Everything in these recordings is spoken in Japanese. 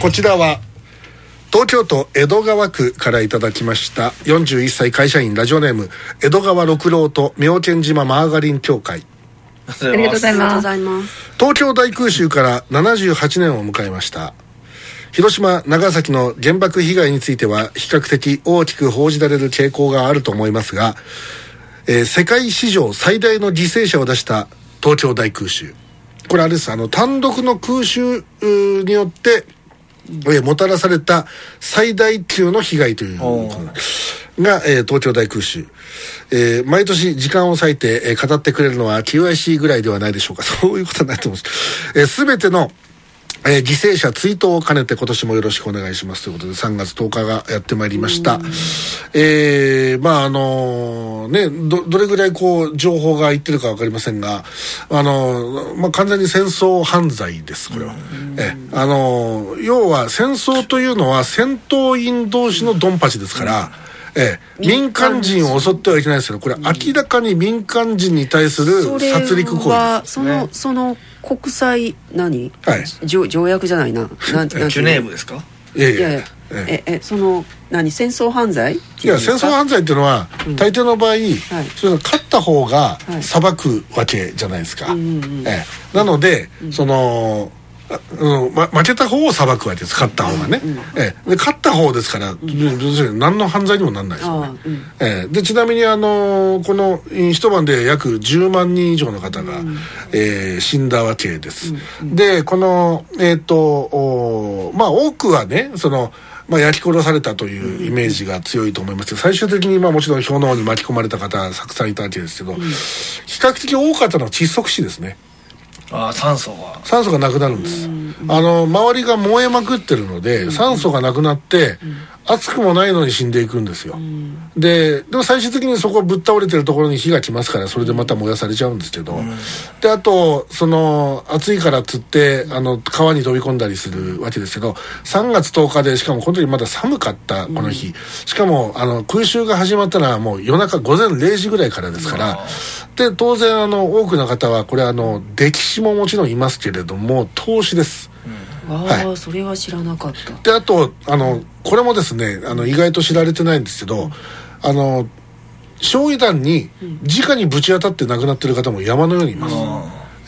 こちらは東京都江戸川区からいただきました41歳会社員ラジオネーム江戸川六郎と妙見島マーガリン協会。ありがとうございます。東京大空襲から78年を迎えました。広島長崎の原爆被害については比較的大きく報じられる傾向があると思いますが、えー世界史上最大の犠牲者を出した東京大空襲これあれです。あの単独の空襲によって、えーもたらされた最大級の被害というが、えー東京大空襲、えー毎年時間を割いて、えー語ってくれるのは QIC ぐらいではないでしょうか。そういうことになってます、えー、全てのえー犠牲者追悼を兼ねて今年もよろしくお願いしますということで3月10日がやってまいりました。えーまああのね、ど、どれぐらいこう情報が言ってるかわかりませんが、あのまあ完全に戦争犯罪です、これは。えあの要は戦争というのは戦闘員同士のドンパチですから、ええ、民間人を襲ってはいけないですけど、これ明らかに民間人に対する殺戮行為です。はそのその国際何、はい。条条約じゃないな。なんなんてジュいうの？ネーブですか？いやいや。いやいや。ええ。その何？戦争犯罪？いや戦争犯罪っていうのは、大抵の場合、それが勝った方がはい。裁くわけじゃないですか、うんうんええ。なので、そのあうんま、負けた方を裁くわけです。勝った方がね、ええ。で勝った方ですから、要する？に何の犯罪にもなんないですよね。うん。ええ。でちなみにあのこのい一晩で約10万人以上の方が、えー死んだわけです、でこのえっ、とおまあ多くはねそのまあ、焼き殺されたというイメージが強いと思いますけど、最終的にまあもちろん氷のに巻き込まれた方たくさんいたわけですけど、比較的多かったのは窒息死ですねああ酸素が。酸素がなくなるんです、あの周りが燃えまくってるので、酸素がなくなって、熱くもないのに死んでいくんですよ、ででも最終的にそこぶっ倒れてるところに火が来ますからそれでまた燃やされちゃうんですけど、であとその暑いからっつってあの川に飛び込んだりするわけですけど3月10日でしかもこの時まだ寒かったこの日、しかもあの空襲が始まったのはもう夜中午前0時ぐらいからですから、で当然あの多くの方はこれあの歴史ももちろんいますけれども投資です、ああ、はそれは知らなかった。であとあのこれもですねあの意外と知られてないんですけど、あの焼夷弾に直にぶち当たって亡くなってる方も山のようにいます、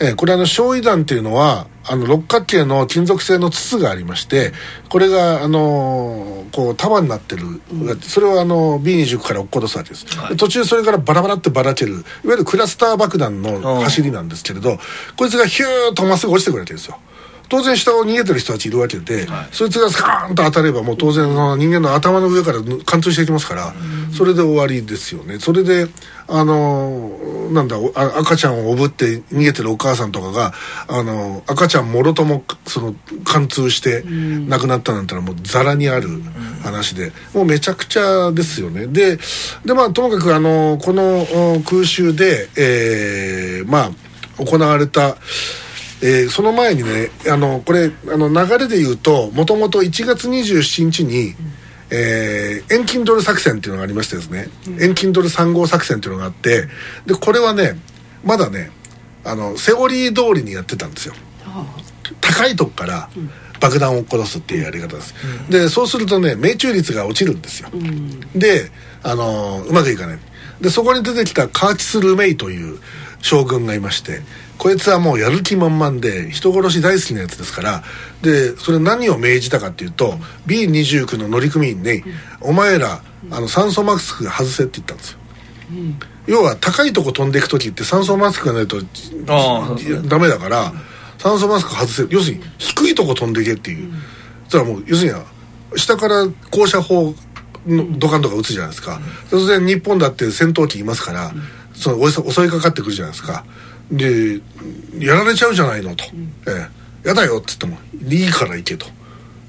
ええこれあの焼夷弾っていうのはあの六角形の金属製の筒がありましてこれがあのこう束になってる、それをあの B29 から落っことすわけです、で途中それからバラバラってばらけるいわゆるクラスター爆弾の走りなんですけれどこいつがヒューッとまっすぐ落ちてくるわけですよ当然下を逃げてる人たちいるわけで、そいつがスカーンと当たればもう当然その人間の頭の上から貫通していきますから、それで終わりですよね。それであのなんだ赤ちゃんをおぶって逃げてるお母さんとかがあの赤ちゃんもろともその貫通して亡くなったなんてのはもうザラにある話で、もうめちゃくちゃですよね。ででまあともかくあのこのお空襲で、えーまあ行われたえーその前にねあのこれあの流れで言うともともと1月27日に、えー遠近ドル作戦っていうのがありましてですね、遠近ドル3号作戦っていうのがあってでこれはねまだねあのセオリー通りにやってたんですよ。高いとこから爆弾を殺すっていうやり方です、でそうするとね命中率が落ちるんですよ、であのうまくいかない。でそこに出てきたカーチス・ルメイという将軍がいましてこいつはもうやる気満々で人殺し大好きなやつですからでそれ何を命じたかっていうと B29 の乗組員に「お前らあの酸素マスク外せ」って言ったんですよ。要は高いとこ飛んでいく時って酸素マスクがないとあダメだから酸素マスク外せ要するに低いとこ飛んでいけっていう、そしたらもう要するに下から降車砲のドカンとか撃つじゃないですか、当然日本だって戦闘機いますから、その襲襲いかかってくるじゃないですか。でやられちゃうじゃないのと、ええ、やだよっつってもいいから行けと。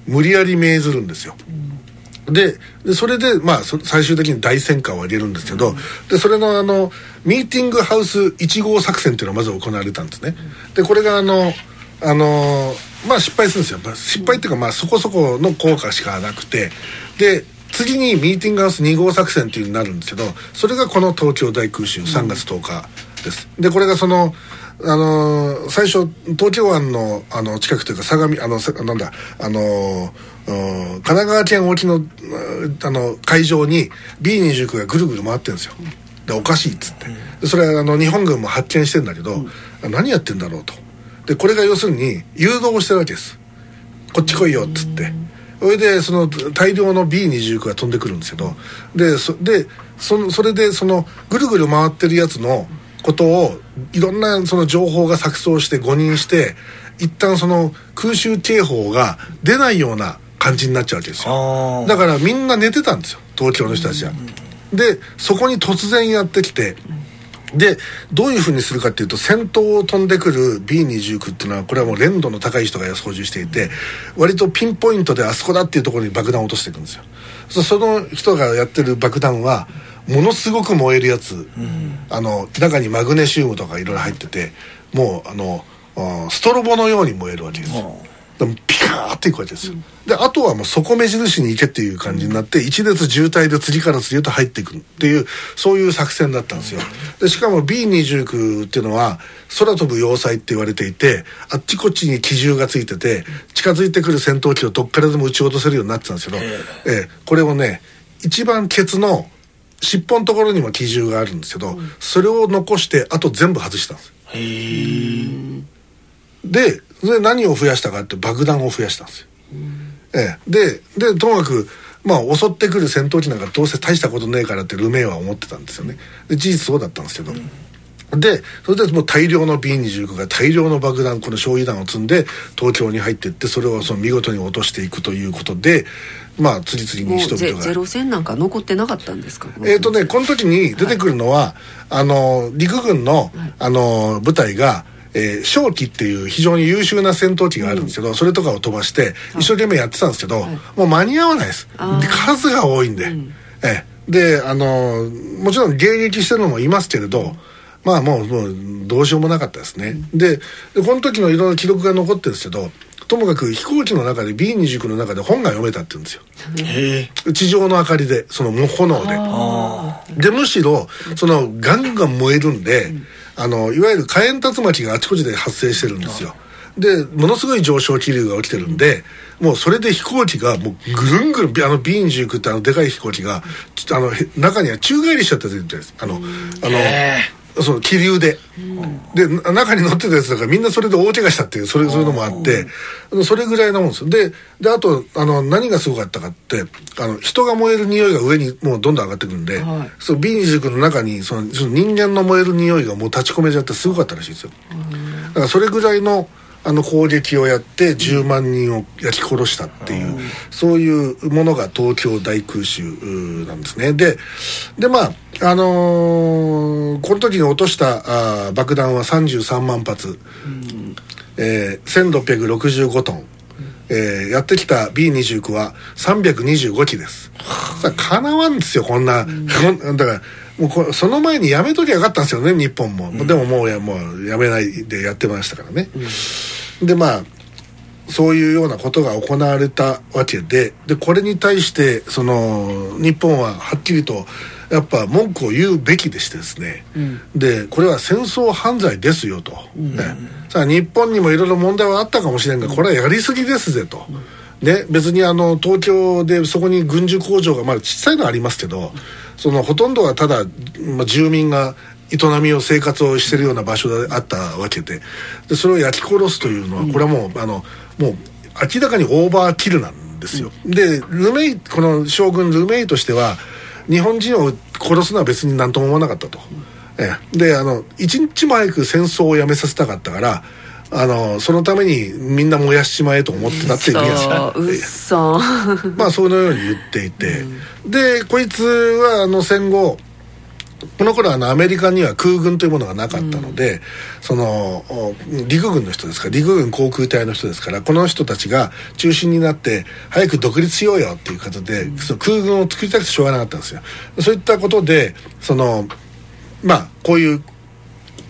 無理やり命ずるんですよ、ででそれで、まあ、そ最終的に大戦果を上げるんですけど、でそれのあのミーティングハウス1号作戦っていうのがまず行われたんですね。でこれがあのあのまあ失敗するんですよ、まあ失敗っていうかまあそこそこの効果しかなくて。で次にミーティングハウス2号作戦っていうのになるんですけどそれがこの東京大空襲3月10日です、でこれがそのあのー最初東京湾のあの近くというか相模あのさなんだあのーうん神奈川県沖のうんあの海上に B29 がぐるぐる回ってるんですよ。でおかしいっつって。でそれはあの日本軍も発見してんだけど、何やってんだろうと。でこれが要するに誘導してるわけです。こっち来いよっつってそれでその大量の B29 が飛んでくるんですけどでそでそのそれでそのぐるぐる回ってるやつのことをいろんなその情報が錯綜して誤認して一旦その空襲警報が出ないような感じになっちゃうわけですよ。だからみんな寝てたんですよ東京の人たちは。でそこに突然やってきてでどういうふうにするかっていうと先頭を飛んでくる B29 っていうのはこれはもう連度の高い人が操縦していて割とピンポイントであそこだっていうところに爆弾を落としていくんですよ。そその人がやってる爆弾はものすごく燃えるやつ、あの中にマグネシウムとかいろいろ入っててもうあのあストロボのように燃えるわけですよ。でもピカーっていくわけですよ、であとはもうそこ目印に行けっていう感じになって一列渋滞で次から次へと入っていくっていうそういう作戦だったんですよ。でしかも B29 っていうのは空飛ぶ要塞って言われていてあっちこっちに機銃がついてて近づいてくる戦闘機をどっからでも撃ち落とせるようになってたんですけど、え。えこれをね一番ケツの尻尾のところにも機銃があるんですけど、それを残してあと全部外したんですへえでで何を増やしたかって爆弾を増やしたんですよ、ええ、ででともかくまあ襲ってくる戦闘機なんかどうせ大したことねえからってルメイは思ってたんですよね。で事実そうだったんですけど、でそれでもう大量の B29 が大量の爆弾この焼夷弾を積んで東京に入っていってそれをその見事に落としていくということでまあ次々に人々が。ゼゼロ戦なんか残ってなかったんですか？えーとね、この時に出てくるのは、あの陸軍の、あの部隊が、えー、正気っていう非常に優秀な戦闘機があるんですけど、それとかを飛ばして一生懸命やってたんですけど、もう間に合わないです。数が多いんで、ええ。であのもちろん迎撃してるのもいますけれど、まあもうもうどうしようもなかったですね、ででこの時のいろんな記録が残ってるんですけどともかく飛行機の中で B29 の中で本が読めたって言うんですよ。へえ。地上の明かりでそのもう炎で。あでむしろそのガンガン燃えるんで、あのいわゆる火炎竜巻があちこちで発生してるんですよ。でものすごい上昇気流が起きてるんで、もうそれで飛行機がもうぐるんぐるんあの B29 ってあのでかい飛行機がちあのへ中には宙返りしちゃってるんですあのあのへその気流で、でな中に乗ってたやつだからみんなそれで大怪我したっていうそれそういうのもあって。それぐらいなもんですよ。でであとあの何がすごかったかってあの人が燃える匂いが上にもうどんどん上がってくるんで、はい。その B29 の中にそのその人間の燃える匂いがもう立ち込めちゃってすごかったらしいですよ。だからそれぐらいのあの攻撃をやって10万人を焼き殺したっていう、そういうものが東京大空襲なんですね。ででまああのーこの時に落としたあー爆弾は33万発、えー、1665トン、えーやってきた B29 は325機です。かなわんですよこんな、だからもうこその前にやめときゃよかったんですよね日本も、でももうやもうやめないでやってましたからね、でまあそういうようなことが行われたわけででこれに対してその日本ははっきりとやっぱ文句を言うべきでしてですね、でこれは戦争犯罪ですよと、ね。さあ日本にもいろいろ問題はあったかもしれんがこれはやりすぎですぜと。ね、別にあの東京でそこに軍需工場がまだ小さいのはありますけどそのほとんどはただ、まあ、住民が営みを生活をしてるような場所であったわけで。でそれを焼き殺すというのはこれはもう,、あのもう明らかにオーバーキルなんですよ、でルメイこの将軍ルメイとしては日本人を殺すのは別に何とも思わなかったと、ええ。であの一日も早く戦争をやめさせたかったからあのそのためにみんな燃やしちまえと思ってたっていうニュアンスそう まあそのように言っていて、でこいつはあの戦後この頃あのアメリカには空軍というものがなかったので、そのお陸軍の人ですから陸軍航空隊の人ですからこの人たちが中心になって早く独立しようよっていう形で、その空軍を作りたくてしょうがなかったんですよ。そういったことでそのまあこういう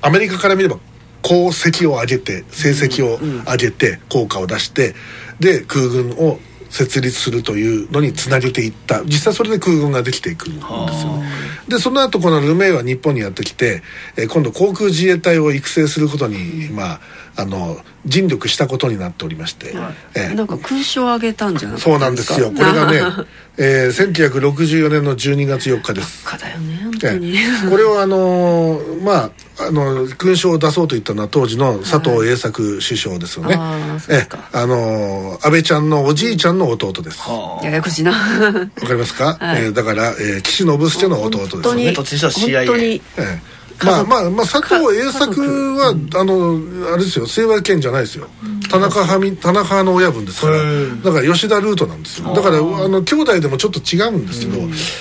アメリカから見れば功績を上げて成績を上げて効果を出してで空軍を設立するというのにつなげていった。実際それで空軍ができていくんですよね。でその後このルメイは日本にやってきて、えー今度航空自衛隊を育成することに、まああの尽力したことになっておりまして、えー。なんか空襲を上げたんじゃなかったそうなんですよ。これがね、えー、1964年の12月4日です。ね本え当に、えこれをあのーまああの勲章を出そうと言ったのは当時の佐藤栄作首相ですよね、あーそうですか。ええあのー安倍ちゃんのおじいちゃんの弟です。わはややこしいな。かりますか、はい。えーだから、えー岸信介の弟ですよね。本当に本当にええまあまあまあ佐藤栄作はあのあれですよ。清和県じゃないですよ。田中派み田中派の親分ですから。だから吉田ルートなんですよ。だからあの兄弟でもちょっと違うんですけど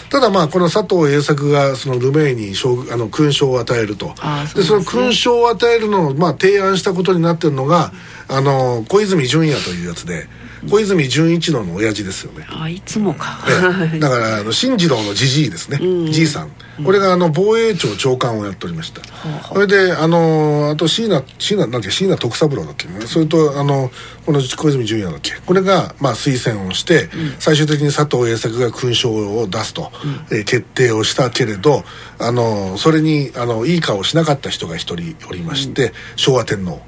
ただまあこの佐藤栄作がそのルメイに将軍あの勲章を与えると。そうでその勲章を与えるのをまあ提案したことになってるのがあの小泉純也というやつで小泉純一郎の親父ですよね。あいつもか、ええ。だからあの新次郎のじじいですね、じいさん。これがあの防衛庁長官をやっておりました、それであのあと椎名椎名なん椎名徳三郎だっけ？ねそれとあのこの小泉純也だっけ？これがまあ推薦をして、最終的に佐藤栄作が勲章を出すと、えー決定をしたけれどあのそれにあのいい顔しなかった人が一人おりまして、昭和天皇。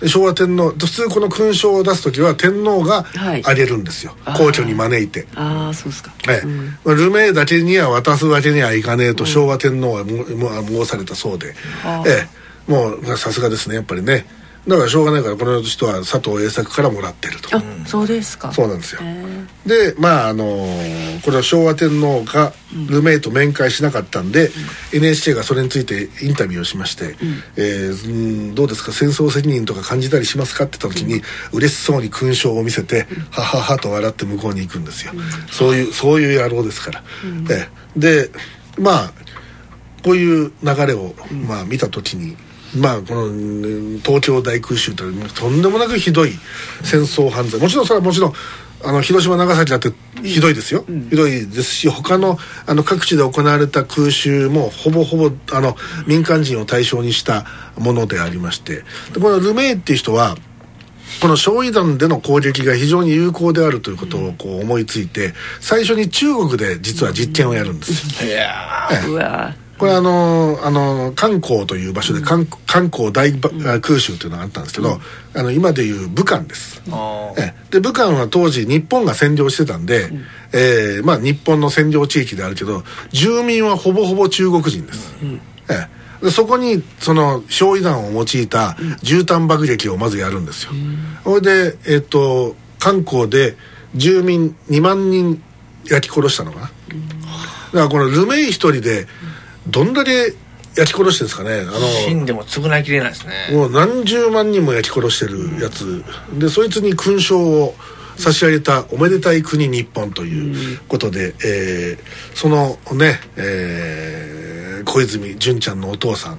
で昭和天皇普通この勲章を出す時は天皇がはい。あげるんですよ、あー。皇居に招いて。ああそうですか、ええ。まあルメイだけには渡すわけにはいかねえと昭和天皇はもも申されたそうで、はあ。ええ。もうまあさすがですねやっぱりねだからしょうがないからこの人は佐藤栄作からもらってると。あそうですか。そうなんですよ。でまああのーこれは昭和天皇がルメイと面会しなかったんで、NHK がそれについてインタビューをしまして「えーうんどうですか戦争責任とか感じたりしますか?」って言った時に、嬉しそうに勲章を見せて「ははは」と笑って向こうに行くんですよ、そういうそういう野郎ですから、ええ。でまあこういう流れを、まあ、見た時に、まあ、このうん東京大空襲というとんでもなくひどい戦争犯罪。もちろんそれはもちろんあの広島長崎だってひどいですよ、ひどいですし他のあの各地で行われた空襲もほぼほぼあの民間人を対象にしたものでありまして。でこのルメイっていう人はこの焼夷弾での攻撃が非常に有効であるということをこう思いついて最初に中国で実は実験をやるんです。いやうわこれあのあの漢光という場所で漢漢光大ば空襲というのがあったんですけど、あの今でいう武漢です。で武漢は当時日本が占領してたんで、えーまあ、日本の占領地域であるけど住民はほぼほぼ中国人です、ええ。でそこにその焼夷弾を用いた絨毯爆撃をまずやるんですよ、それでえっ、と漢光で住民2万人焼き殺したのかな、だからこのルメイ一人でどんだけ焼き殺してるんですかね。あの死んでも償いきれないですね。もう何十万人も焼き殺してるやつ、でそいつに勲章を差し上げたおめでたい国日本ということで、えーそのね、えー小泉純ちゃんのお父さん、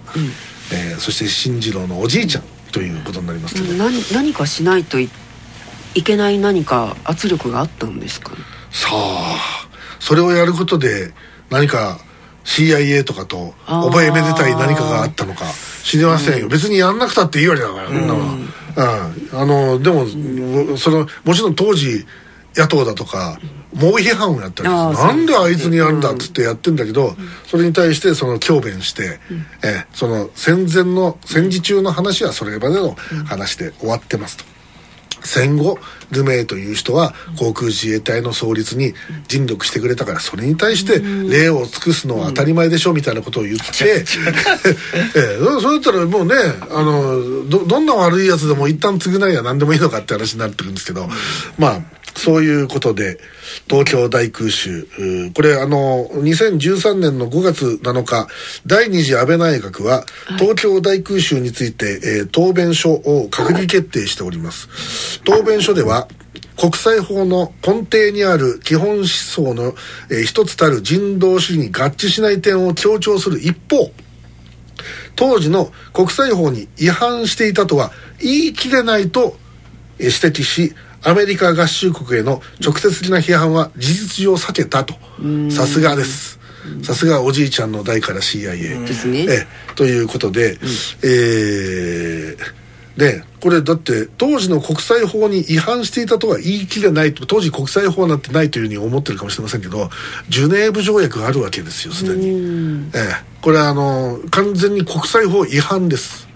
えーそして進次郎のおじいちゃんということになりますけど、何何かしないといいけない何か圧力があったんですかね？さあそれをやることで何か CIA とかと覚えめでたい何かがあったのか。知りませんよ、別にやんなくたっていいわけだから、そんなのは。うん、あのでも、そのもちろん当時野党だとか猛批判をやったりなんであいつにやるんだっつってやってんだけど、それに対してその強弁して、ええその戦前の戦時中の話はそれまでの話で終わってますと。戦後ルメイという人は航空自衛隊の創立に尽力してくれたからそれに対して礼を尽くすのは当たり前でしょみたいなことを言って、ええそれだったらもうねあのどどんな悪いやつでも一旦償いは何でもいいのかって話になってくるんですけどまあそういうことで東京大空襲。これあの2013年の5月7日第二次安倍内閣は東京大空襲について、えー答弁書を閣議決定しております。答弁書では国際法の根底にある基本思想の、えー一つたる人道主義に合致しない点を強調する一方当時の国際法に違反していたとは言い切れないとえー指摘しアメリカ合衆国への直接的な批判は事実上避けたと。さすがです。さすがおじいちゃんの代から CIA ですね。ええ。ということで、えーでこれだって当時の国際法に違反していたとは言い切れないと当時国際法なんてないというふうに思ってるかもしれませんけどジュネーブ条約があるわけですよすでに、ええ、これはあの完全に国際法違反です、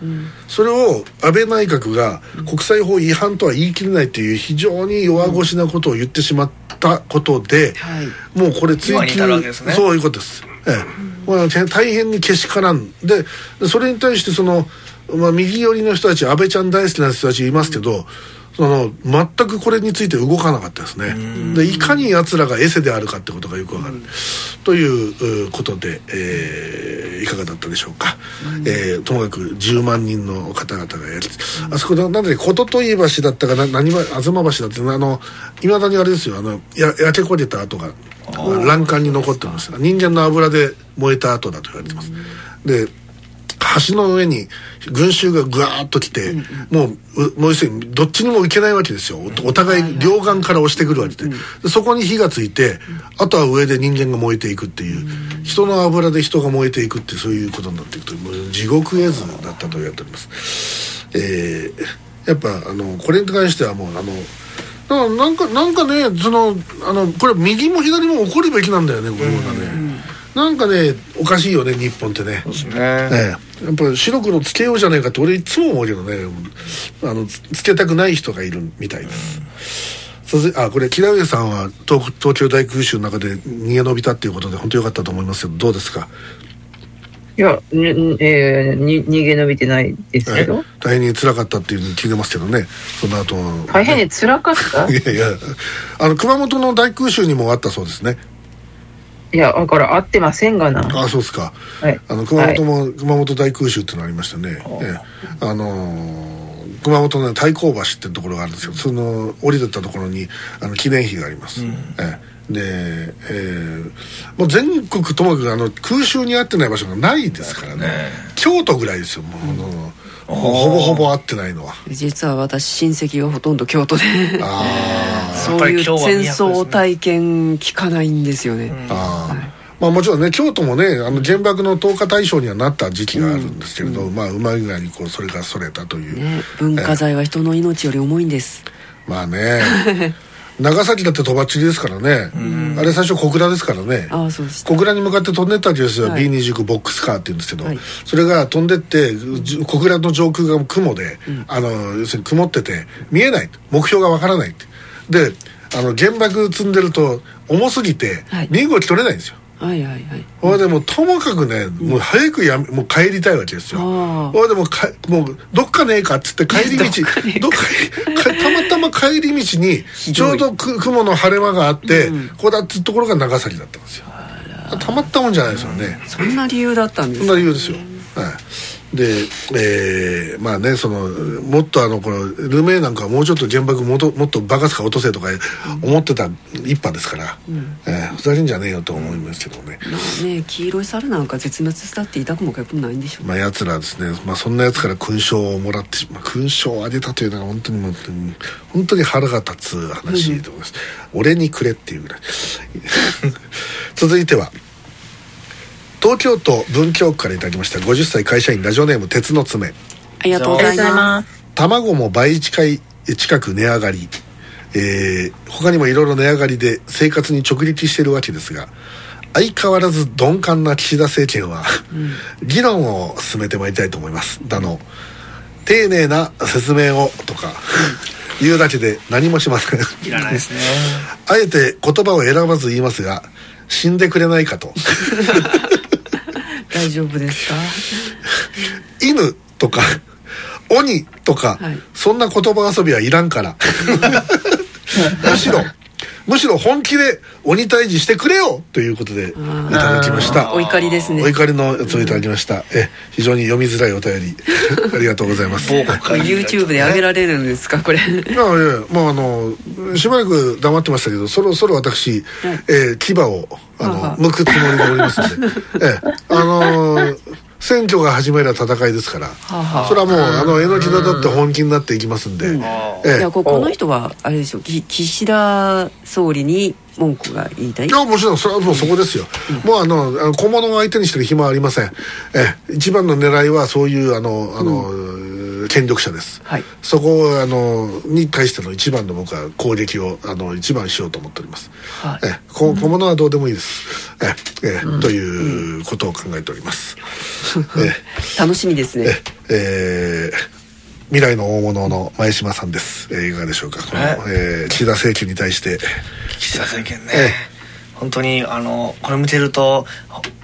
それを安倍内閣が国際法違反とは言い切れないという非常に弱腰なことを言ってしまったことで、はい。もうこれ追今に至るわけですね。そういうことです。ええ、まあ、大変にけしからん。ででそれに対してその、まあ、右寄りの人たち安倍ちゃん大好きな人たちいますけど、その全くこれについて動かなかったですね。でいかに奴らがエセであるかってことがよくわかる、といううことで、えーいかがだったでしょうか、えーともかく10万人の方々がやる、あそこでなんで琴とい橋だったかな何は東橋だってあのいまだにあれですよ。あのや焼け焦げた跡が欄干に残ってます。が人間の油で燃えた後だと言われてます、で橋の上に群衆がぐわーっと来て、もううもう要するにどっちにも行けないわけですよ。おお互い両岸から押してくるわけで,、でそこに火がついて、あとは上で人間が燃えていくっていう、人の油で人が燃えていくってそういうことになっていくともう地獄絵図だったと言われております。えーやっぱあのこれに関してはもうあのだからなんかなんかねそのあのこれ右も左も怒るべきなんだよねこういうことはね、なんかねおかしいよね日本ってね。そうですね。ええやっぱり白黒つけようじゃないかって俺いつも思うけどね。あのつつけたくない人がいるみたいです、続いあこれ木田上さんは東東京大空襲の中で逃げ延びたっていうことで本当良かったと思いますけどどうですか？いや、ねえーに逃げ延びてないですけど、大変に辛かったっていうふうに聞いてますけどね。その後大変に辛かった？いやいや。あの熊本の大空襲にもあったそうですねいや、だから合ってませんがな。あそうですか。はい。あの熊本も、熊本大空襲っていうのありましたね、ええ。あのー熊本の太閤橋っていうところがあるんですけどその降りてったところにあの記念碑があります、ええ。で、えーもう全国ともかくあの空襲に合ってない場所がないですからね。京都ぐらいですよもう、ほほぼほぼ合ってないのは。実は私親戚がほとんど京都で。そういうやっぱり今日は戦争体験聞かないんですよね、あー。まあもちろんね京都もねあの原爆の投下対象にはなった時期があるんですけれど、まあうまい具合にこうそれがそれたという、ね文化財は人の命より重いんです。まあね 長崎だってとばっちりですからね。あれ最初小倉ですからね。小倉に向かって飛んでったわけですよ、はい。B29 ボックスカーって言うんですけど、はい。それが飛んでってじ小倉の上空が雲で、あの要するに曇ってて見えない。目標がわからないって。であの原爆積んでると重すぎてはい。身動き取れないんですよ、はいはいはいほい。でもうともかくね、もう早くやめもう帰りたいわけですよ。ああ。ほいでもうかもうどっかねえかっつって帰り道どっか たまたま帰り道にちょうどく雲の晴れ間があって、ここだっつうところが長崎だったんですよ。たまったもんじゃないですよね、そんな理由だったんですそんな理由ですよ、はい、で、えーまあねそのもっとあのこのルメイなんかはもうちょっと原爆もっともっとバカスカ落とせとか思ってた一派ですから、えーふざけんじゃねえよと思いますけどね、まあね黄色い猿なんか絶滅したって言いたくもかくもないんでしょう。まあ奴らですね、まあ、そんな奴から勲章をもらってしまう勲章をあげたというのが本当にもううん本当に腹が立つ話でございます、俺にくれっていうぐらい。続いては東京都文京区からいただきました50歳会社員ラジオネーム鉄の爪。ありがとうございまます。卵も倍近い近く値上がり、えー他にもいろいろ値上がりで生活に直撃しているわけですが相変わらず鈍感な岸田政権は、議論を進めてまいりたいと思います。だの丁寧な説明をとか言うだけで何もしません。いらないですね。あえて言葉を選ばず言いますが死んでくれないかと 大丈夫ですか？犬とか鬼とか、はい。そんな言葉遊びはいらんから。むしろむしろ本気で鬼退治してくれよということでいただきました。お怒りですね。お怒りのやつをいただきました。え非常に読みづらいお便り。ありがとうございます。YouTube で上げられるんですか？これ。いやいやまああのしばらく黙ってましたけどそろそろ私、えー牙をあのはあは。あ向くつもりでおりますので、ええあのー選挙が始まりは戦いですから、それはもうあの榎木田だって本気になっていきますんで、ええ。いやここの人はあれでしょき岸田総理に文句が言いたい？いやもちろんそれはもうそこですよ、もうあの小物を相手にしてる暇はありません。ええ。一番の狙いはそういうあのあの、権力者です、はい。そこをあのに対しての一番の僕は攻撃をあの一番しようと思っております、はい。えこ小物はどうでもいいです、ええということを考えております、え 楽しみですね。えー未来の大物の前島さんです、えーいかがでしょうか？この、えー岸田政権に対して。岸田政権ね、ええ。本当にあのこれ見てると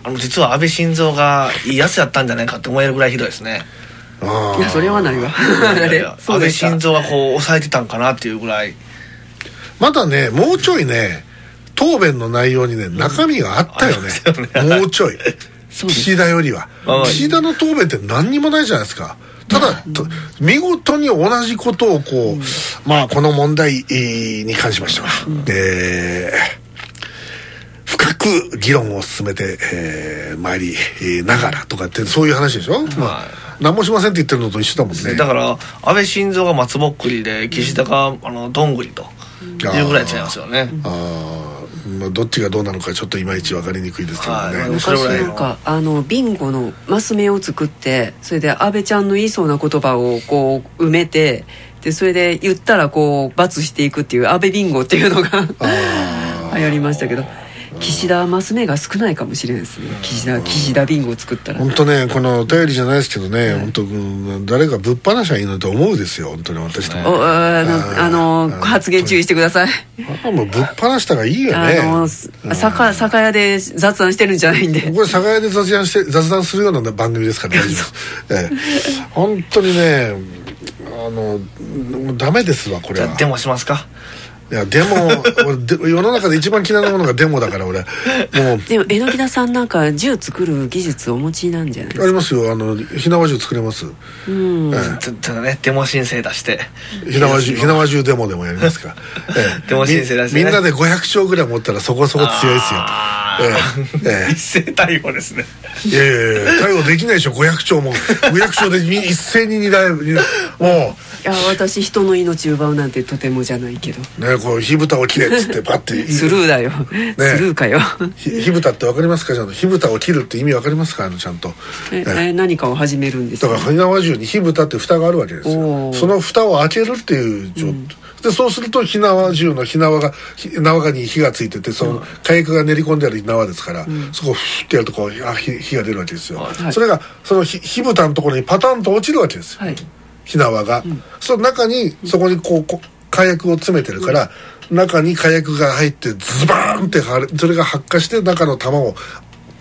あの実は安倍晋三がいいやつやったんじゃないかって思えるぐらいひどいですね。あいやそれはないわ。あれいやいや安倍 そうです。か晋三はこう抑えてたんかなっていうぐらい。まだねもうちょいね答弁の内容にね中身があったよね,、もうちょい。岸田よりは。はい。岸田の答弁って何にもないじゃないですか。ただ、と見事に同じことをこう、まあこの問題えーに関しましては、えー深く議論を進めて、えー、参り、えーながらとかってそういう話でしょ、まあ、何もしませんって言ってるのと一緒だもんね。だから安倍晋三が松ぼっくりで岸田があのどんぐりと。いうぐらい違いますよね。あー。まあどっちがどうなのかちょっといまいち分かりにくいですけどね、はい。そ昔なんかあのビンゴのマス目を作ってそれで安倍ちゃんの言いそうな言葉をこう埋めてでそれで言ったらこう罰していくっていう安倍ビンゴっていうのがあ 流行りましたけど岸田マス目が少ないかもしれないですね岸田岸田ビンゴを作ったら本当ねこのお便りじゃないですけどね、本当うん誰かぶっ放しゃいいのと思うですよ本当に私とおも、あの発言注意してください。あもうぶっ放したがいいよあねの酒酒屋で雑談してるんじゃないんで。これ酒屋で雑談して雑談するような番組ですから大丈夫です、ええ、本当にねあのダメですわこれは。じゃあデモしますかいやでも俺で世の中で一番嫌いなものがデモだから俺。もう。でも榎田さんなんか銃作る技術お持ちなんじゃないですか？ありますよ。あの火縄銃作れます、うん。えたただねデモ申請出して。え火縄銃火縄銃デモでもやりますから、ええ。デモ申請出してね。みみんなで500丁ぐらい持ったらそこそこ強いですよ。あえー。ええ。え一斉対応ですね。いやいやいや対応できないでしょ。500丁も。500丁でみ一斉に狙えもいや私人の命奪うなんてとてもじゃないけど。うねこう火蓋を切れっつってパッて スルーだよ、スルーかよ。ひ火蓋って分かりますか？ちゃんと。火蓋を切るって意味分かりますか？あのちゃんと。ええええ何かを始めるんですか？だから火縄銃に火蓋って蓋があるわけですよ。その蓋を開けるっていう状でそうすると火縄銃の火縄が火縄に火がついててその火薬が練り込んである縄ですから、そこをフッてやるとこうあ火火が出るわけですよ、はい。それがその火火蓋のところにパタンと落ちるわけですよ、はい。火縄が、その中にそこにこうこう火薬を詰めてるから、中に火薬が入ってズバーンってそれが発火して中の弾を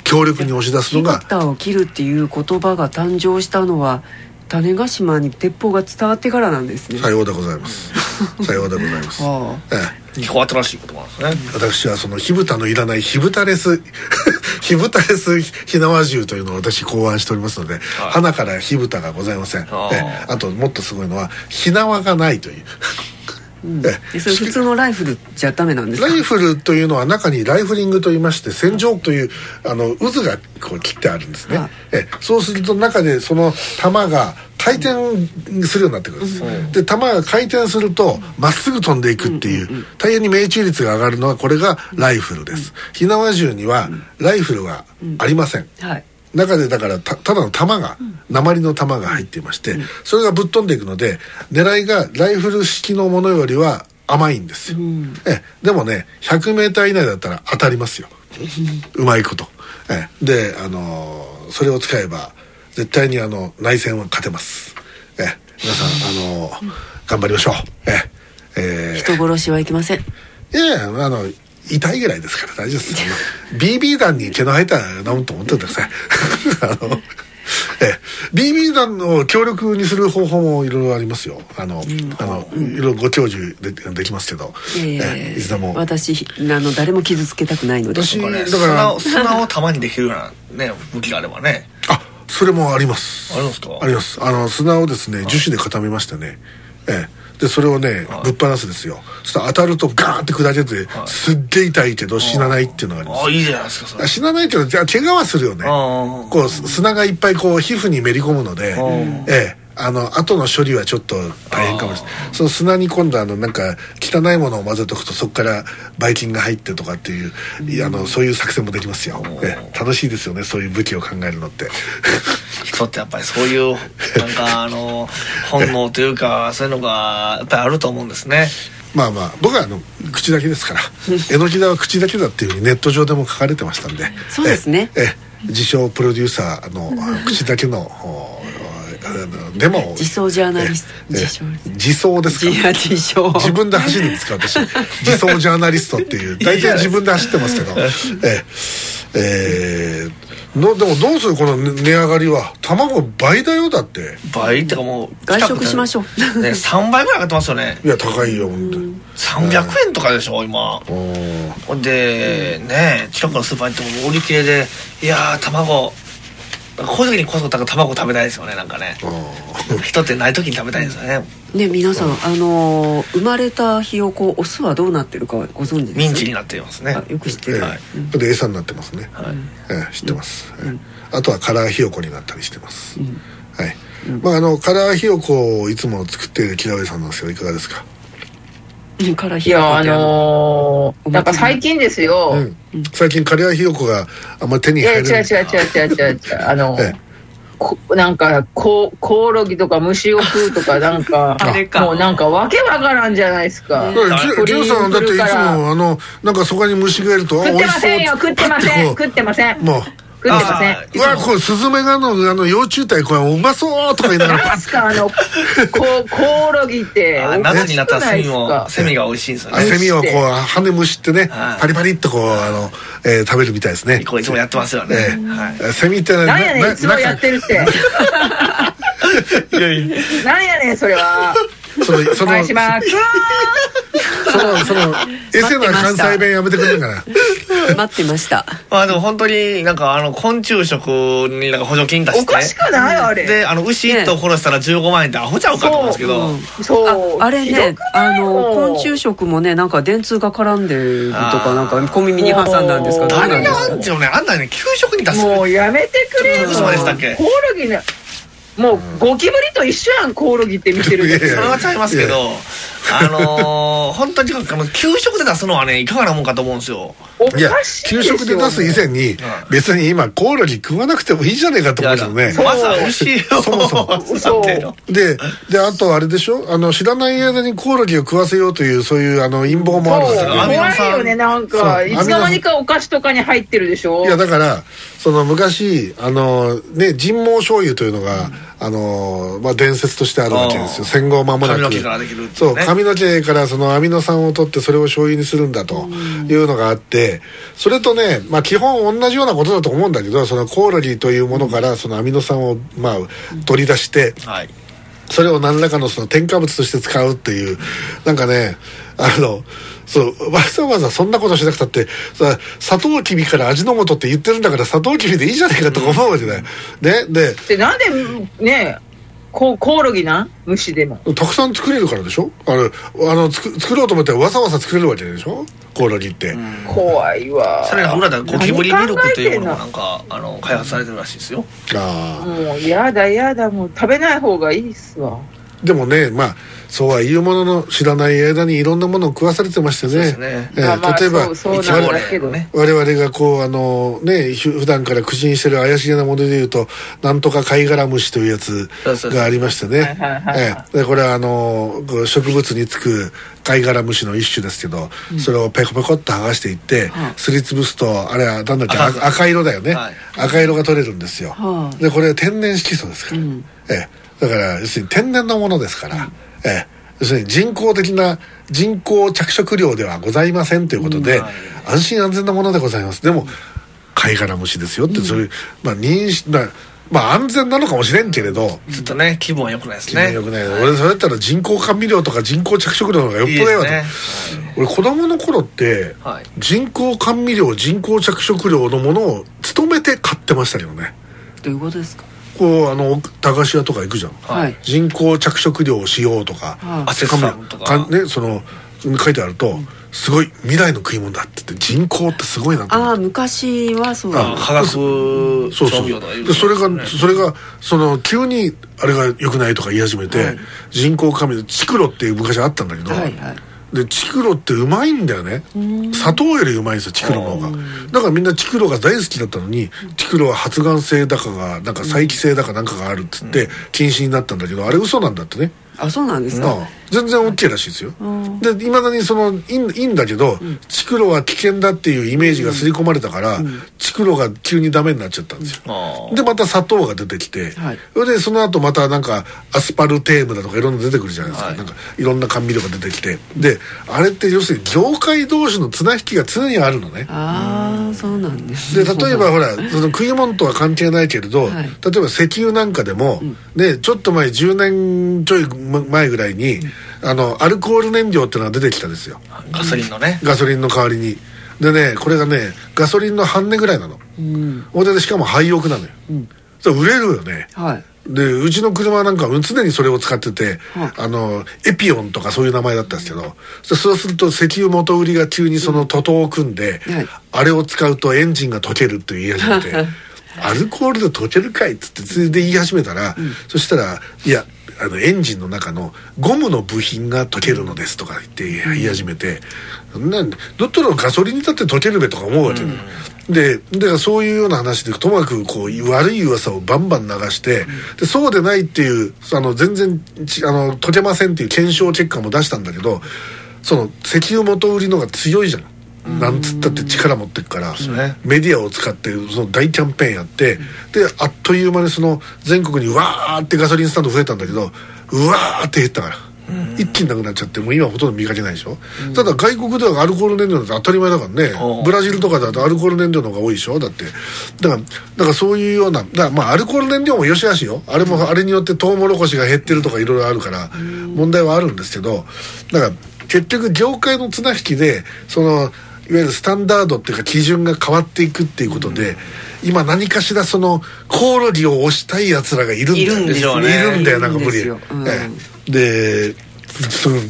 強力に押し出すの火が蓋を切るっていう言葉が誕生したのは種子島に鉄砲が伝わってからなんですね。さようでございます。さようでございます、はええ。日本新しいことなんですね。私はその火蓋のいらない火蓋レス 火蓋レス火縄銃というのを私考案しておりますので、花から火蓋がございません。ああともっとすごいのは火縄がないという、えでそれ普通のライフルじゃダメなんですか？ライフルというのは中にライフリングといいまして戦場というあの渦がこう切ってあるんですね、はいえそうすると中でその弾が回転するようになってくるんです、で弾が回転するとまっすぐ飛んでいくっていう大変に命中率が上がるのはこれがライフルです。火縄銃にはライフルはありません、はい中でだからたただの弾が鉛の弾が入っていまして、それがぶっ飛んでいくので狙いがライフル式のものよりは甘いんですよ、ええ。でもね 100m 以内だったら当たりますよ。うまいこと、ええ。であのーそれを使えば絶対にあの内戦は勝てます、ええ。皆さんあのー頑張りましょう。ええ。ええ。人殺しはいけません。いやいやあの痛いぐらいですから大丈夫です。BB 弾に毛の生えたようなもんと思ってください あのええ。BB 弾を強力にする方法もいろいろありますよ。あの、あのいろいろご教授でできますけど、ええ。いつでも。私あの誰も傷つけたくないので私だから砂を砂を弾にできるようなね武器があればね。あそれもあります。あるんですか？あります。あの砂をですね樹脂で固めましてね。ええでそれをねぶっ放すですよ。そしたら当たるとガーンって砕けてすっげえ痛いけど死なないっていうのがあります。ああいいじゃないですか死なないけどじゃあ怪我はするよね。あこうす砂がいっぱいこう皮膚にめり込むのでん。ええあの後の処理はちょっと大変かもしれない。その砂に今度あのなんか汚いものを混ぜとくとそこからばい菌が入ってとかっていう、いやあのそういう作戦もできますよ、ええ。楽しいですよね。そういう武器を考えるのって。人ってやっぱりそういう なんかあの本能というかそういうのがやっぱりあると思うんですね。まあまあ僕はあの口だけですから。榎木田は口だけだっていうふうにネット上でも書かれてましたん。でそうですねええええ自称プロデューサーのあ口だけのおあのデモを自走ジャーナリスト。ええ自走ですか？自自称自分で走るんですか私自走ジャーナリストっていう大体自分で走ってますけどえええーのでもどうするこの値値上がりは卵倍だよだって倍ってかもう外食しましょうね3倍ぐらい上がってますよねいや高いよ本当に300円とかでしょ今ほんでね近くのスーパーに行っても売り切れでいやー卵こういう時にこそなんか卵食べたいですよねなんかね。人ってない時に食べたいですよね。ね皆さんあのー生まれたひよこオスはどうなってるかご存知です？ミンチになっていますね。あよく知ってえる、えで餌になってますね、はい。ええ知ってます、ええ。あとはカラーひよこになったりしてます、はい、まああのカラーひよこをいつも作っている木上さんなんですよ。いかがですか？いや、あののー、なんか最近ですよ。うん。最近カラーひよこがあんまり手に入らない。違う違う違う違う違う。あのええ。こなんか、こう、コオロギとか虫を食うとか、なんか あれ、か。もうなんかわけわからんじゃないですか。ジュジュンさんだっていつもあのなんかそこに虫がいるとあ食ってませんよ、食ってません、食ってません。もう食ってませんあ。うわこれスズメがのあの幼虫体これうまそうとか言いながらなんすか、あの、こコオロギって。あ夏になったらセミもおかしくないですか？セミが美味しいんですよあねセミをこう羽むしってねはいパリパリっとこうあの、えー食べるみたいですねこれいつもやってますよね、えはいセミってねなんやねん、いつもやってるって。いやいやなんやねん、それは。そのその お願いします。その そのエセな関西弁やめてくれるかな。待ってました。まあでも本当になんかあの昆虫食になんか補助金出して。おかしくないあれ。であの牛1頭殺したら15万円ってアホちゃうかと思うんですけど、う。んそう。ああれねあの昆虫食もねなんか電通が絡んでるとあーかなんか小耳に挟んだんですか？どうなん誰がですか？あんじゃね。あんなね給食に出す。もうやめてくれよ。そうでしたっけ？コオロギね。もうゴキブリと一緒やん、コオロギって見てるいやいや。それはちゃいますけどあのー、本当にあの給食で出すのはねいかがなもんかと思うんですよ。いや給食で出す以前に別に今コオロギ食わなくてもいいじゃねえかと思うけどね。そうまずは牛をそもそも。そうなんていうのでであとあれでしょ？あの知らない間にコオロギを食わせようというそういうあの陰謀もあるんですそう。よ怖いよね、なんそう。か。いつの間にかお菓子とかに入ってるでしょ？いやだからその昔あのね人毛醤油というのが、あのまあ伝説としてあるわけですよ。戦後間もなく。髪の毛からできるっていそう髪の毛からそのアミノ酸を取ってそれを醤油にするんだというのがあってそれとねまあ基本同じようなことだと思うんだけどそのコオロギというものからそのアミノ酸をまあ取り出してはいそれを何らかのその添加物として使うっていうなんかねあのそうわざわざそんなことしなくたってさサトウキビから味の素って言ってるんだから砂糖きびでいいじゃねえかとか思うわけだよ、ねでで、なんで、ね、こコオロギな？ん虫でも。たくさん作れるからでしょ？あのあの作作ろうと思ってわざわざ作れるわけでしょ？コオロギって、怖いわ。それが裏ではゴキブリミルクというものもな何んかあの開発されてるらしいですよ。ああもう、やだやだ、もう食べない方がいいっすわ。でもねまあそうは言うものの知らない間にいろんなものを食わされてましてね。ね。ええまあまあ例えばね。我々がこうあのねふ普段から口にしてる怪しげなものでいうとなんとか貝殻虫というやつがありましてね。これはあの植物につく貝殻虫の一種ですけど、それをペコペコっと剥がしていって、はいすりつぶすとあれはなんだっけ赤色だよね、はい。赤色が取れるんですよ、はい。でこれ天然色素ですから、うん。ええ、だから要するに天然のものですから、ええ、要するに人工的な人工着色料ではございませんということで、はい安心安全なものでございます。でも貝殻虫ですよって、そういうまあ認識まあまあ安全なのかもしれんけれどちょっとね気分は良くないですね。気分よくない、俺それだったら人工甘味料とか人工着色料の方がよっぽどやわと、俺子供の頃ってはい。人工甘味料人工着色料のものを勤めて買ってましたけどね。どういうことですか？こうあの駄菓子屋とか行くじゃん。はい。人工着色料をしようとかはい。アセスラムとかか。ねその書いてあるとすごい未来の食い物だって言って人口ってすごいなああ昔はそうあ化学そうそう。でそれがそれがその急にあれが良くないとか言い始めて、はい。人工甘味でチクロっていう昔あったんだけど、はいはいでチクロってうまいんだよね。砂糖よりうまいんですよチクロの方が。だからみんなチクロが大好きだったのにチクロは発がん性だかがなんか再帰性だかなんかがあるっつって禁止になったんだけどあれ嘘なんだってねあそうなんですか。ああ全然 OK らしいですよ。でいまだにそのいいんいいんだけど、チクロは危険だっていうイメージが刷り込まれたから、チクロが急にダメになっちゃったんですよ、でまた砂糖が出てきて、はい。それでその後またなんかアスパルテームだとかいろんな出てくるじゃないですか、はい。なんかいろんな甘味料が出てきて。であれって要するに業界同士の綱引きが常にあるのね。ああそうなんですで例えばほらその食い物とは関係ないけれど、はい。例えば石油なんかでも、ね、ちょっと前10年ちょい前ぐらいに、あのアルコール燃料っていうのが出てきたんですよ。ガソリンのね。ガソリンの代わりに。でねこれがねガソリンの半値ぐらいなの。うん。でしかも廃屋なのよ、それ売れるよね。はい。でうちの車なんかは常にそれを使ってて、はい。あのエピオンとかそういう名前だったんですけどそそうすると石油元売りが急にその徒党を組んで、はい。あれを使うとエンジンが溶けるって言い始めて アルコールで溶けるかいっつってそれで言い始めたら、そしたらいやあのエンジンの中のゴムの部品が溶けるのですとか言って言い始めて、なんだったらガソリンにだって溶けるべとか思うわけ、でだからそういうような話でともかくこう悪い噂をバンバン流して、でそうでないっていうあの全然ちあの溶けませんっていう検証結果も出したんだけどその石油元売りのが強いじゃん。なんつったって力持ってくから、ねメディアを使ってその大キャンペーンやって、であっという間にその全国にわーってガソリンスタンド増えたんだけどうわーって減ったから、一気になくなっちゃってもう今ほとんど見かけないでしょ、ただ外国ではアルコール燃料なんて当たり前だからね。ブラジルとかだとアルコール燃料の方が多いでしょ？だって。だからだからそういうようなだからまあアルコール燃料もよしあしよ。あれもあれによってトウモロコシが減ってるとかいろいろあるから問題はあるんですけどだから結局業界の綱引きでそのいわゆるスタンダードっていうか基準が変わっていくっていうことで、今何かしらそのコオロギを押したいやつらがいるんだよいるんですよね。いるんだよなんか無理。うんええ。でその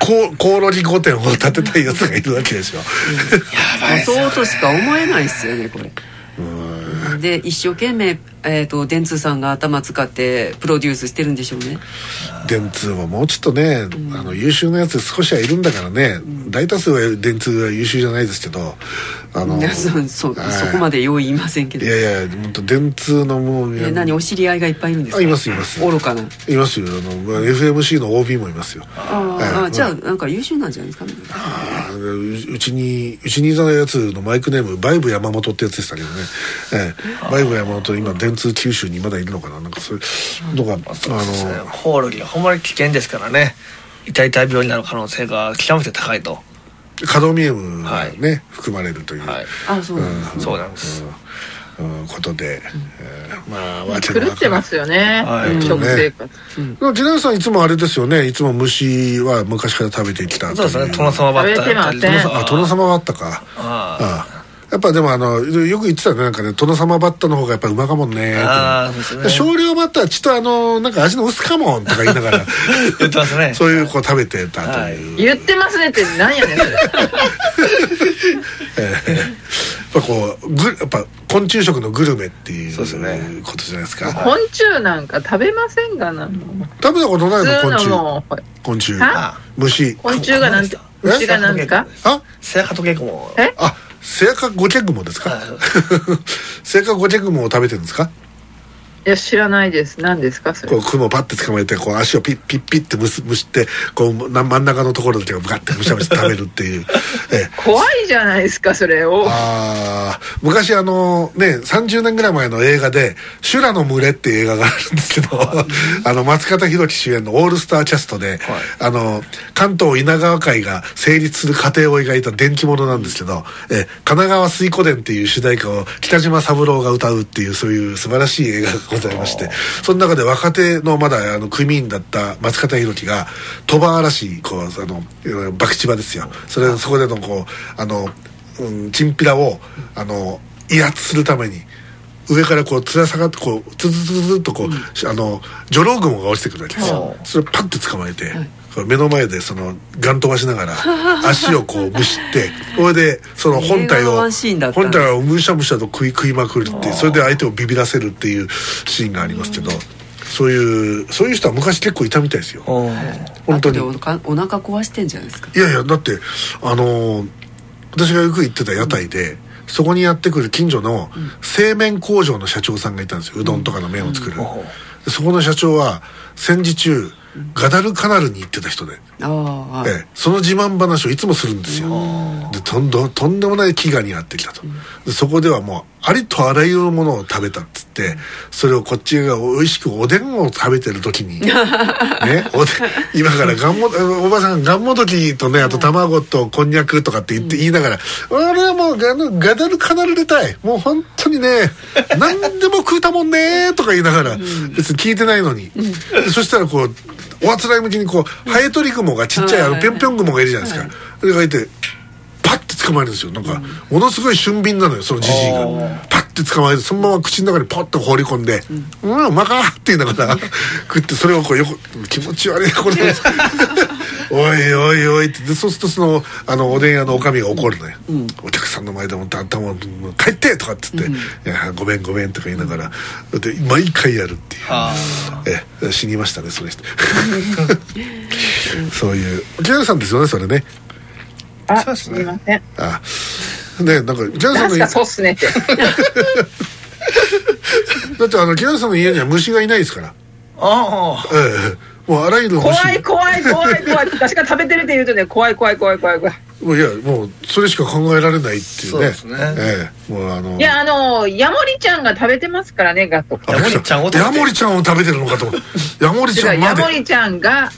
コオコオロギ御殿を建てたいやつがいるわけですよ、あそうとしか思えないですよねこれで一生懸命、えー、と電通さんが頭使ってプロデュースしてるんでしょうね。電通はもうちょっとね、あの優秀なやつ少しはいるんだからね、大多数は電通は優秀じゃないですけどあのそそはい。そこまで用意言いませんけど。いやいや本当電通のもうえ何お知り合いがいっぱいいるんですか？あいますいます。愚かな。いますよ。あの FMC の OB もいますよ。あー、はい。あじゃあなんか優秀なんじゃないですか？ねううちにうちにいたやつのマイクネームバイブ山本ってやつでしたけどね、ええ、バイブ山本今電通九州にまだいるのかな？なんかそういうのがうですね。のコオロギはほんまに危険ですからね。痛い痛い病になる可能性が極めて高いと。カドミウムがね、含まれるという、はい。あそうなんです、そうなんです。うんうんことで、えーまあわけ狂ってますよね、はい。食生活。でもジェナさんいつもあれですよね。いつも虫は昔から食べてきたそうですね。殿様バッタ食べてません殿様あ殿様バッタか。あああやっぱでもあのよく言ってたよねなんかね殿様バッタの方がやっぱうまかもんねああそうですね。少量バッターちょっとあのなんか味の薄かもんとか言いながら。言ってますね。そういうこう食べてたという、言ってますねってなんやねんそれ。やっぱこうぐやっぱ昆虫食のグルメっていうそうですね。ことじゃないですか。昆虫なんか食べませんがな。食べたことないの昆普通の虫昆虫。は？虫。昆虫がなんて、え虫がなんですかあ？セアカトケクモえ？あセアカゴケグモですか？はい。セアカゴケグモを食べてるんですか？いや、知らないです。何ですかそれ？こ。う雲パッて捕まえてこう足をピッピッピッってむすむしてこうな真ん中のところだけをガッてむしゃむしゃ食べるっていう、ええ、怖いじゃないですか、それを。あー昔あのね30年ぐらい前の映画で「修羅の群れ」っていう映画があるんですけどあの松方弘樹主演のオールスターキャストで、あの関東稲川会が成立する過程を描いた伝記物なんですけど「え神奈川水湖伝」っていう主題歌を北島三郎が歌うっていうそういう素晴らしい映画がございましてその中で若手のまだあの組員だった松方弘樹が鳥羽嵐こうあの博打場ですよ。それそこでのこうあのうん、チンピラをあの威圧するために上からこうつら下がってこうツズツズツズっとこう、あのジョロウグモが落ちてくるわけですよ、それをパッて捕まえて、目の前でそのガン飛ばしながら 足をこうむしってそれでその本体を本体をむしゃむしゃと食い食いまくるってそれで相手をビビらせるっていうシーンがありますけど、そういうそういう人は昔結構いたみたいですよ。お本当に。お腹壊してんじゃないですか？いやいやだってあのー私がよく行ってた屋台で、そこにやってくる近所の製麺工場の社長さんがいたんですよ。うどんとかの麺を作る、でそこの社長は戦時中ガダルカナルに行ってた人で、ああ、ええ、その自慢話をいつもするんですよ。でとんどとんでもない飢餓にやってきたと。でそこではもうありとあらゆるものを食べたっつってそれをこっちが美味しくおでんを食べてる時に ねおで今からがんもおばさんがんもどきとねあと卵とこんにゃくとかって言って言いながら「俺はもうガガダルカナルでたい。もう本当にね 何でも食うたもんね」とか言いながら別に聞いてないのに。でそしたらこうおあつらい向きにこうハエトリグモがちっちゃいあのぴょんぴょんグモがいるじゃないですか。それがいてパッて捕まえるんですよ。なんかものすごい俊敏なのよそのじじいが。パッて捕まえてそのまま口の中にポッと放り込んで「うん。うまか!」って言いながら 食ってそれをこうよく気持ち悪いなこれ。おいおいおいって。でそうするとそのあのおでん屋のおかみが怒るのよ、お客さんの前でもって頭を帰ってとかって言って「いやごめんごめん」とか言いながらで毎回やるっていう。あえ死にましたねその人 そういう木原さんですよねそれねあ、そうですね。すみません。あねなんか木原さんのなんすか、そうっすねって。だってあの木原さんの家には虫がいないですから。ああ。ええ。もうあらゆる虫。怖い怖い怖い怖い。私が食べてるって言うとね、怖い怖い怖い怖い怖い。もういやもうそれしか考えられないっていうね。そうですね。ええ。もうあの。いや、あの、ヤモリちゃんが食べてますからね、ガト。あヤモリちゃんを食べてヤモリちゃんを食べてるのかと思う。ヤモリちゃんまヤでモリちゃんが、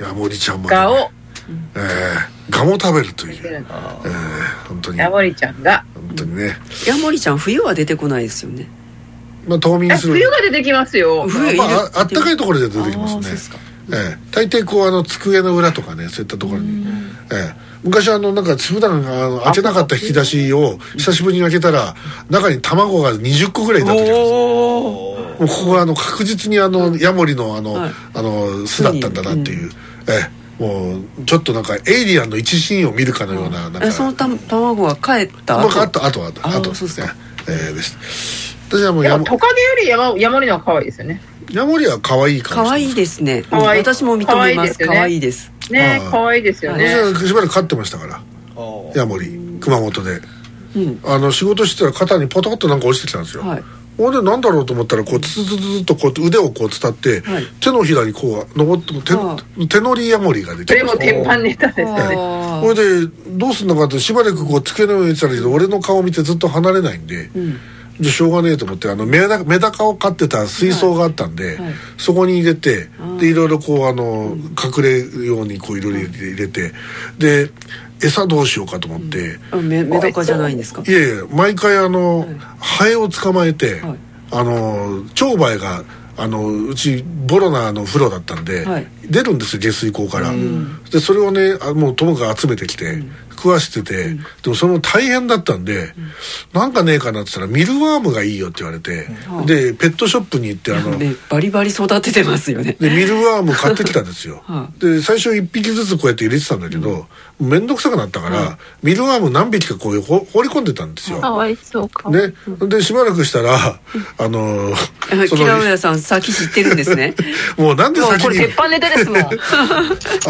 ヤモリちゃんまでを、ええガも食べるという、ええ本当に。ヤモリちゃんが。本当にね。ヤモリちゃん冬は出てこないですよね。まあ冬え、眠する。冬が出てきますよ。冬まあ、ああったかいところで出てきますね。ええ、大抵こうあの机の裏とかねそういったところに、ええ、昔あのなんか普段あの開けなかった引き出しを久しぶりに開けたら中に卵が20個ぐらいいた時あるんですよもうここはあの確実にあのヤモリのあの,、はい。あの巣だったんだなっていう、ええもうちょっとなんかエイリアンの一シーンを見るかのようななんかえそのた卵は帰ったまああとあとあとあーあと。ですねそうですか。ええです。私はもうでヤモもトカゲよりヤマヤモリの方が可愛いですよね。ヤモリは可愛い感じ可愛いですね。可愛い。私も認めます。可可愛愛いです。ね可愛いですよね。私はしばらく飼ってましたからあヤモリ熊本で。うん。あの仕事してたら肩にポトッとなんか落ちてきたんですよ、はいほんでなんだろうと思ったらこうツツツツとこう腕をこう伝って、はい。手のひらにこう登って手は手乗りヤモリが出てそれも鉄板ネタですよね。あそれでどうすんのかってしばらくこう机の上にいてたら俺の顔見てずっと離れないんで、ん。じゃあしょうがねえと思ってあのメダメダカを飼ってた水槽があったんで、はいそこに入れてでいろいろこうあの隠れるようにこういろいろ入れてで餌どうしようかと思って、あメメダカじゃないんですか？いやいや毎回あの、ハエを捕まえて、はい。あの蝶バエがあのうちボロナの風呂だったんで、はい。出るんですよ下水溝から、でそれをねあもう友が集めてきて、食わしてて、でもそれも大変だったんで、なんかねえかなって言ったらミルワームがいいよって言われて、でペットショップに行ってあのねバリバリ育ててますよね。でミルワーム買ってきたんですよ。はで最初1匹ずつこうやって入れてたんだけど面倒くさくなったから、ミルワーム何匹かこうほ放り込んでたんですよ、かわいそうか。ね、でしばらくしたらあの木の浦さん先知ってるんですね。もうなんで先に？これ鉄板ネタですもん。あ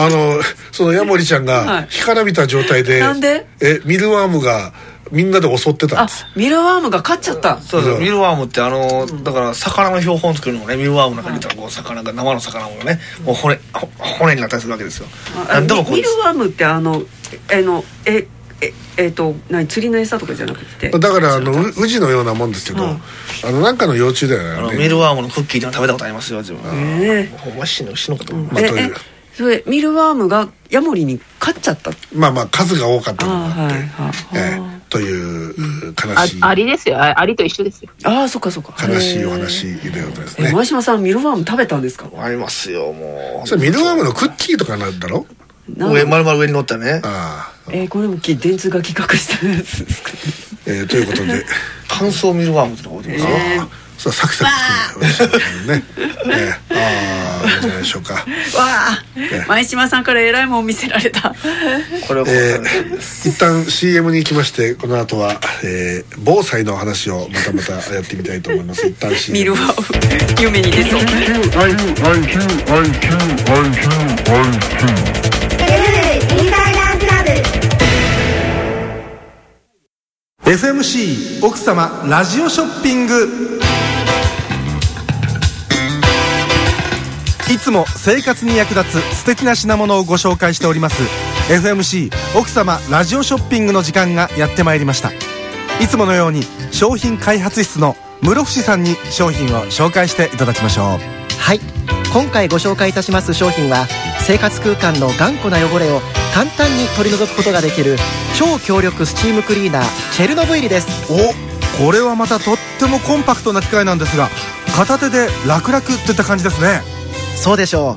のそのヤモリちゃんがはい。干からびた状態で、なんで？えミルワームがみんなで襲ってたんあです。ミルワームが勝っちゃった。そうそう。う。んミルワームってあのだから魚の標本作るのもねミルワームの中に入れたらこう魚が生の魚もねもう骨ほ骨になったりするわけですよ。あ何でもこうミミルワームってあのあのえええっ、と何釣りの餌とかじゃなくて？だからあのう宇治のようなもんですけど、はいあのなんかの幼虫だあよね。のミルワームのクッキーでも食べたことありますよ自分。え。ほんま死と思う。それミルワームがヤモリに勝っちゃった？まあまあ数が多かったのもあって、あはいはい。ええという悲あしい。アリですよ。あアリと一緒ですよ。ああそっかそっか。悲しいお話でございますね。え前島さんミルワーム食べたんですか？ありますよもう。それミルワームのクッキーとかなんだろ？な上丸々上に乗ったね。ああ、えーこれもき電通が企画したやつですかえーということで。乾燥ミルワームってのが置いてますよ、ねさあサクサクしてるね。ね。ああいいんじゃないでしょうか。わあ。前島さんからえらいもん見せられた。これをえー、一旦 CM に行きましてこの後は、えー、防災の話をまたまたやってみたいと思います。一旦 CM 見るわ。夢に出そう。FMC 奥様ラジオショッピングいつも生活に役立つ素敵な品物をご紹介しております。FMC 奥様ラジオショッピングの時間がやってまいりました。いつものように商品開発室の室伏さんに商品を紹介していただきましょう。はい。今回ご紹介いたします商品は生活空間の頑固な汚れを簡単に取り除くことができる超強力スチームクリーナーチェルノブイリです。おこれはまたとってもコンパクトな機械なんですが片手で楽々っていった感じですねそうでしょう。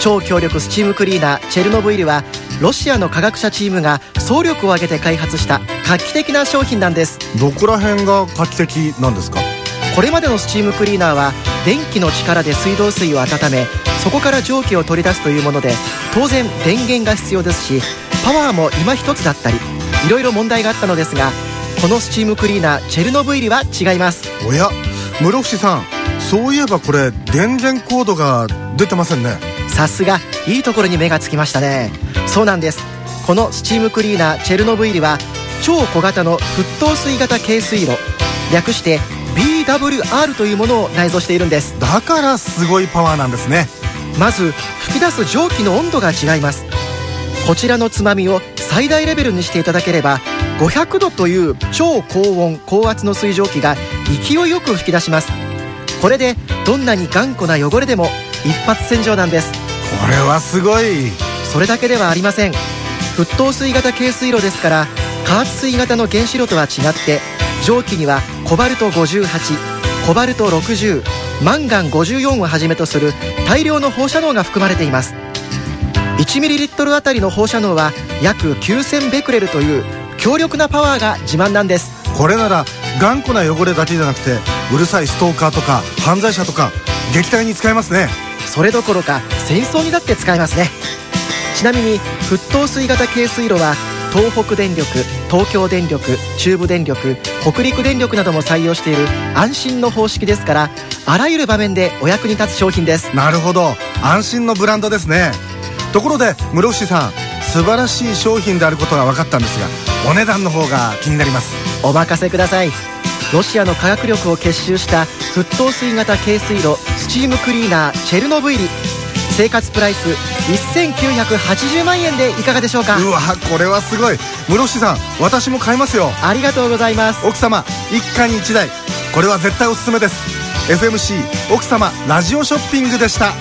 超強力スチームクリーナーチェルノブイリはロシアの科学者チームが総力を挙げて開発した画期的な商品なんです。どこら辺が画期的なんですか？これまでのスチームクリーナーは電気の力で水道水を温めそこから蒸気を取り出すというもので当然電源が必要ですしパワーも今一つだったりいろいろ問題があったのですがこのスチームクリーナーチェルノブイリは違います。おや室伏さんそういえばこれ電源コードが出てませんね。さすがいいところに目がつきましたね。そうなんです。このスチームクリーナーチェルノブイリは超小型の沸騰水型軽水炉。略して BWR というものを内蔵しているんです。だからすごいパワーなんですね。まず吹き出す蒸気の温度が違います。こちらのつまみを最大レベルにしていただければ500度という超高温高圧の水蒸気が勢いよく吹き出しますこれでどんなに頑固な汚れでも一発洗浄なんです。これはすごい。それだけではありません。沸騰水型軽水炉ですから加圧水型の原子炉とは違って蒸気にはコバルト58コバルト60マンガン54をはじめとする大量の放射能が含まれています。1ml あたりの放射能は約9000ベクレルという強力なパワーが自慢なんです。これなら頑固な汚れだけじゃなくてうるさいストーカーとか犯罪者とか撃退に使えますね。それどころか戦争にだって使えますね。ちなみに沸騰水型軽水炉は東北電力東京電力中部電力北陸電力なども採用している安心の方式ですからあらゆる場面でお役に立つ商品です。なるほど。安心のブランドですね。ところで室伏さん素晴らしい商品であることが分かったんですがお値段の方が気になります。お任せくださいロシアの科学力を結集した沸騰水型軽水炉スチームクリーナーチェルノブイリ。生活プライス1980万円でいかがでしょうか？うわこれはすごい。室伏さん私も買いますよ。ありがとうございます。奥様一家に一台。これは絶対おすすめです。FMC 奥様ラジオショッピングでした